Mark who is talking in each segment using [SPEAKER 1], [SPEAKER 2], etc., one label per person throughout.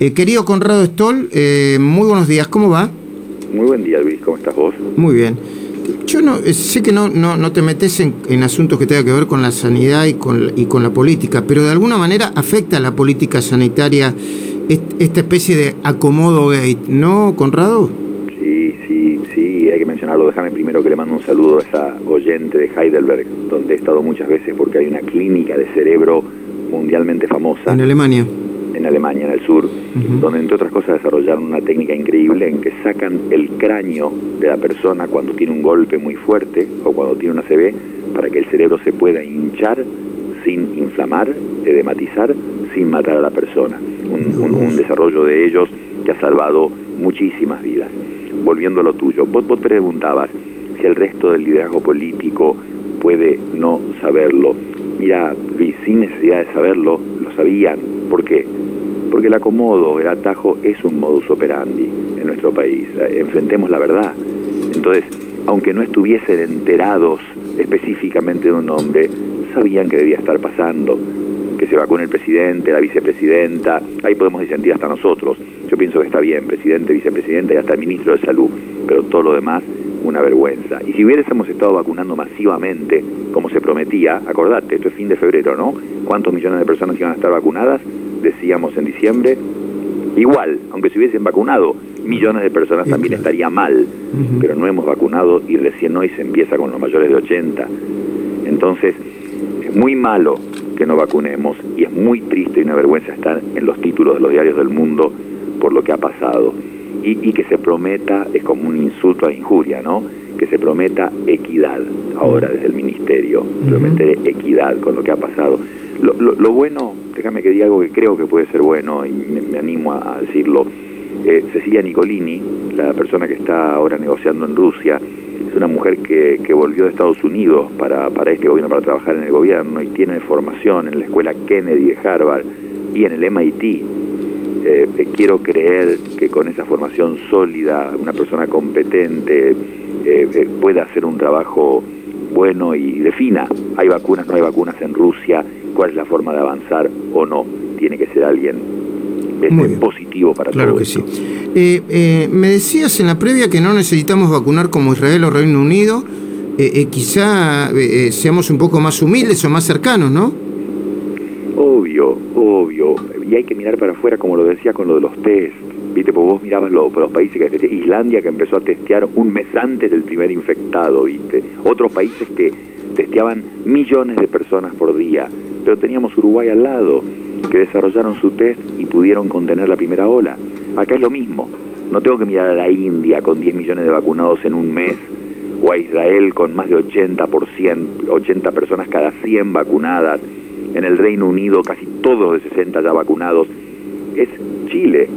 [SPEAKER 1] Eh, querido Conrado Stoll, eh, muy buenos días, ¿cómo va?
[SPEAKER 2] Muy buen día, Luis, ¿cómo estás vos?
[SPEAKER 1] Muy bien. Yo no eh, sé que no, no, no te metes en, en, asuntos que tengan que ver con la sanidad y con, y con la política, pero de alguna manera afecta a la política sanitaria esta especie de acomodo gate, ¿no, Conrado?
[SPEAKER 2] Sí, sí, sí, hay que mencionarlo. Déjame primero que le mando un saludo a esa oyente de Heidelberg, donde he estado muchas veces porque hay una clínica de cerebro mundialmente famosa.
[SPEAKER 1] En Alemania.
[SPEAKER 2] En Alemania, en el sur, uh -huh. donde entre otras cosas desarrollaron una técnica increíble en que sacan el cráneo de la persona cuando tiene un golpe muy fuerte o cuando tiene una CB para que el cerebro se pueda hinchar sin inflamar, edematizar, sin matar a la persona. Un, un, un desarrollo de ellos que ha salvado muchísimas vidas. Volviendo a lo tuyo, vos, vos preguntabas si el resto del liderazgo político puede no saberlo. Mira, Luis, sin necesidad de saberlo, lo sabían. ¿Por qué? Porque el acomodo, el atajo es un modus operandi en nuestro país. Enfrentemos la verdad. Entonces, aunque no estuviesen enterados específicamente de un nombre, sabían que debía estar pasando. Que se vacune el presidente, la vicepresidenta, ahí podemos disentir hasta nosotros. Yo pienso que está bien, presidente, vicepresidenta y hasta el ministro de Salud, pero todo lo demás, una vergüenza. Y si hubiésemos estado vacunando masivamente, como se prometía, acordate, esto es fin de febrero, ¿no? ¿Cuántos millones de personas iban a estar vacunadas? Decíamos en diciembre. Igual, aunque se hubiesen vacunado, millones de personas sí, también claro. estaría mal, uh -huh. pero no hemos vacunado y recién hoy se empieza con los mayores de 80. Entonces, es muy malo que no vacunemos y es muy triste y una vergüenza estar en los títulos de los diarios del mundo por lo que ha pasado. Y, y, que se prometa, es como un insulto a injuria, ¿no? Que se prometa equidad ahora desde el ministerio, uh -huh. prometer equidad con lo que ha pasado. Lo, lo, lo, bueno, déjame que diga algo que creo que puede ser bueno y me, me animo a decirlo. Eh, Cecilia Nicolini, la persona que está ahora negociando en Rusia, es una mujer que, que volvió de Estados Unidos para, para este gobierno, para trabajar en el gobierno y tiene formación en la escuela Kennedy de Harvard y en el MIT eh, quiero creer que con esa formación sólida, una persona competente, eh, eh, pueda hacer un trabajo bueno y defina, hay vacunas, no hay vacunas en Rusia, cuál es la forma de avanzar o no. Tiene que ser alguien este, positivo para
[SPEAKER 1] claro
[SPEAKER 2] todo
[SPEAKER 1] que
[SPEAKER 2] esto.
[SPEAKER 1] sí. Eh, me decías en la previa que no necesitamos vacunar como Israel o Reino Unido, quizá seamos un poco más humildes o más cercanos, ¿no?
[SPEAKER 2] Obvio, obvio. Y hay que mirar para afuera, como lo decía con lo de los test. Viste, porque vos mirabas lo, los países que Islandia que empezó a testear un mes antes del primer infectado, viste. Otros países que testeaban millones de personas por día. Pero teníamos Uruguay al lado, que desarrollaron su test y pudieron contener la primera ola. Acá es lo mismo. No tengo que mirar a la India con 10 millones de vacunados en un mes o a Israel con más de 80%, 80 personas cada 100 vacunadas en el Reino Unido casi todos de 60 ya vacunados, es Chile.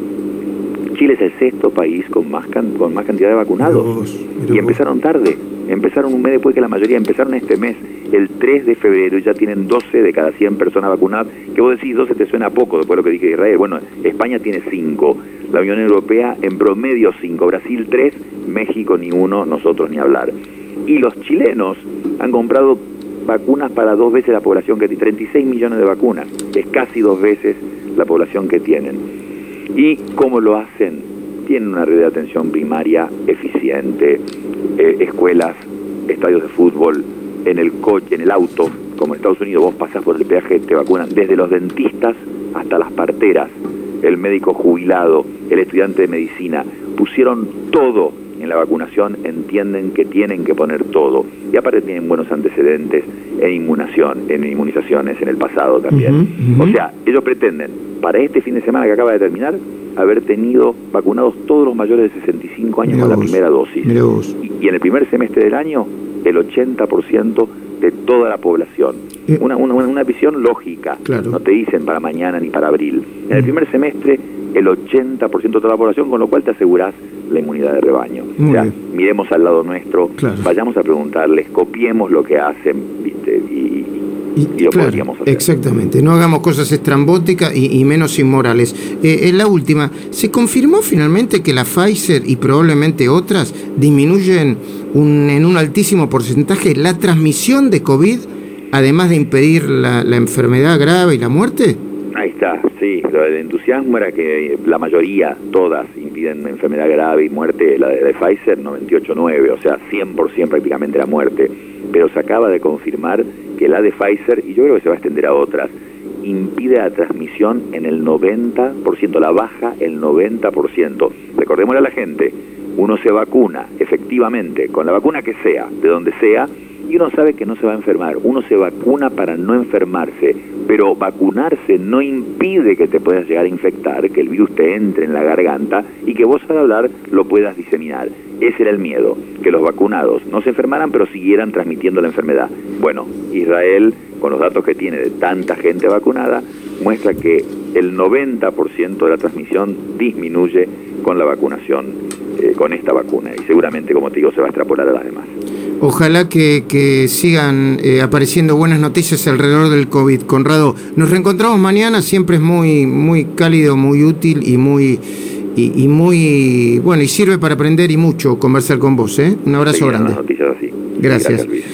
[SPEAKER 2] Chile es el sexto país con más, can, con más cantidad de vacunados. Vos, y empezaron vos. tarde, empezaron un mes después que la mayoría, empezaron este mes, el 3 de febrero, y ya tienen 12 de cada 100 personas vacunadas, que vos decís 12 te suena poco después de lo que dije de Israel. Bueno, España tiene 5, la Unión Europea en promedio 5, Brasil 3, México ni uno, nosotros ni hablar. Y los chilenos han comprado vacunas para dos veces la población que tiene, 36 millones de vacunas, es casi dos veces la población que tienen. ¿Y cómo lo hacen? Tienen una red de atención primaria eficiente, eh, escuelas, estadios de fútbol, en el coche, en el auto, como en Estados Unidos vos pasás por el peaje, te vacunan desde los dentistas hasta las parteras, el médico jubilado, el estudiante de medicina, pusieron todo en la vacunación entienden que tienen que poner todo. Y aparte tienen buenos antecedentes en inmunización, en inmunizaciones en el pasado también. Uh -huh, uh -huh. O sea, ellos pretenden, para este fin de semana que acaba de terminar, haber tenido vacunados todos los mayores de 65 años con la primera dosis. Y, y, en el primer semestre del año, el 80% de toda la población. Eh. Una, una, una, visión lógica.
[SPEAKER 1] Claro.
[SPEAKER 2] No te dicen para mañana ni para abril. En el primer semestre, el 80% de toda la población, con lo cual te asegurás la inmunidad de rebaño.
[SPEAKER 1] Muy
[SPEAKER 2] o sea,
[SPEAKER 1] bien.
[SPEAKER 2] miremos al lado nuestro,
[SPEAKER 1] claro.
[SPEAKER 2] vayamos a preguntarles, copiemos lo que hacen. Y,
[SPEAKER 1] y, y lo claro, podríamos hacer. Exactamente, no hagamos cosas estrambóticas y, y menos inmorales. Eh, en la última, ¿se confirmó finalmente que la Pfizer y probablemente otras disminuyen un, en un altísimo porcentaje la transmisión de COVID, además de impedir la, la enfermedad grave y la muerte?
[SPEAKER 2] Ahí está, sí. El entusiasmo era que la mayoría, todas, impiden enfermedad grave y muerte. La de, de Pfizer, 98.9, o sea, 100% prácticamente la muerte. Pero se acaba de confirmar que la de Pfizer, y yo creo que se va a extender a otras, impide la transmisión en el 90%, la baja el 90%. Recordémosle a la gente, uno se vacuna efectivamente con la vacuna que sea, de donde sea, y uno sabe que no se va a enfermar. Uno se vacuna para no enfermarse, pero vacunarse no impide que te puedas llegar a infectar, que el virus te entre en la garganta y que vos al hablar lo puedas diseminar. Ese era el miedo, que los vacunados no se enfermaran pero siguieran transmitiendo la enfermedad. Bueno, Israel, con los datos que tiene de tanta gente vacunada, muestra que el 90% de la transmisión disminuye con la vacunación, eh, con esta vacuna. Y seguramente, como te digo, se va a extrapolar a las demás.
[SPEAKER 1] Ojalá que, que sigan eh, apareciendo buenas noticias alrededor del COVID. Conrado, nos reencontramos mañana, siempre es muy, muy cálido, muy útil y muy, y, y muy, bueno, y sirve para aprender y mucho conversar con vos. ¿eh? Un abrazo grande. Gracias.
[SPEAKER 2] Luis.